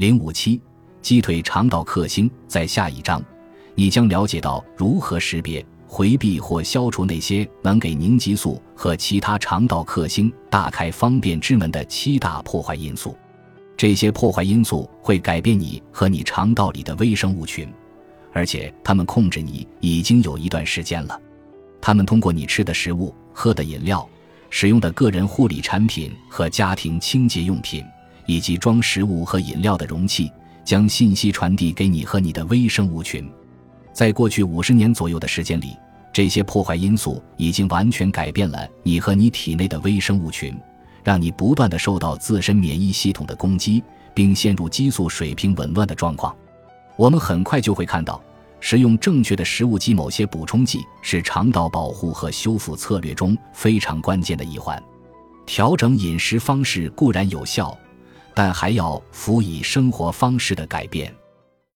零五七，击退肠道克星。在下一章，你将了解到如何识别、回避或消除那些能给凝集素和其他肠道克星大开方便之门的七大破坏因素。这些破坏因素会改变你和你肠道里的微生物群，而且它们控制你已经有一段时间了。它们通过你吃的食物、喝的饮料。使用的个人护理产品和家庭清洁用品，以及装食物和饮料的容器，将信息传递给你和你的微生物群。在过去五十年左右的时间里，这些破坏因素已经完全改变了你和你体内的微生物群，让你不断的受到自身免疫系统的攻击，并陷入激素水平紊乱的状况。我们很快就会看到。食用正确的食物及某些补充剂是肠道保护和修复策略中非常关键的一环。调整饮食方式固然有效，但还要辅以生活方式的改变。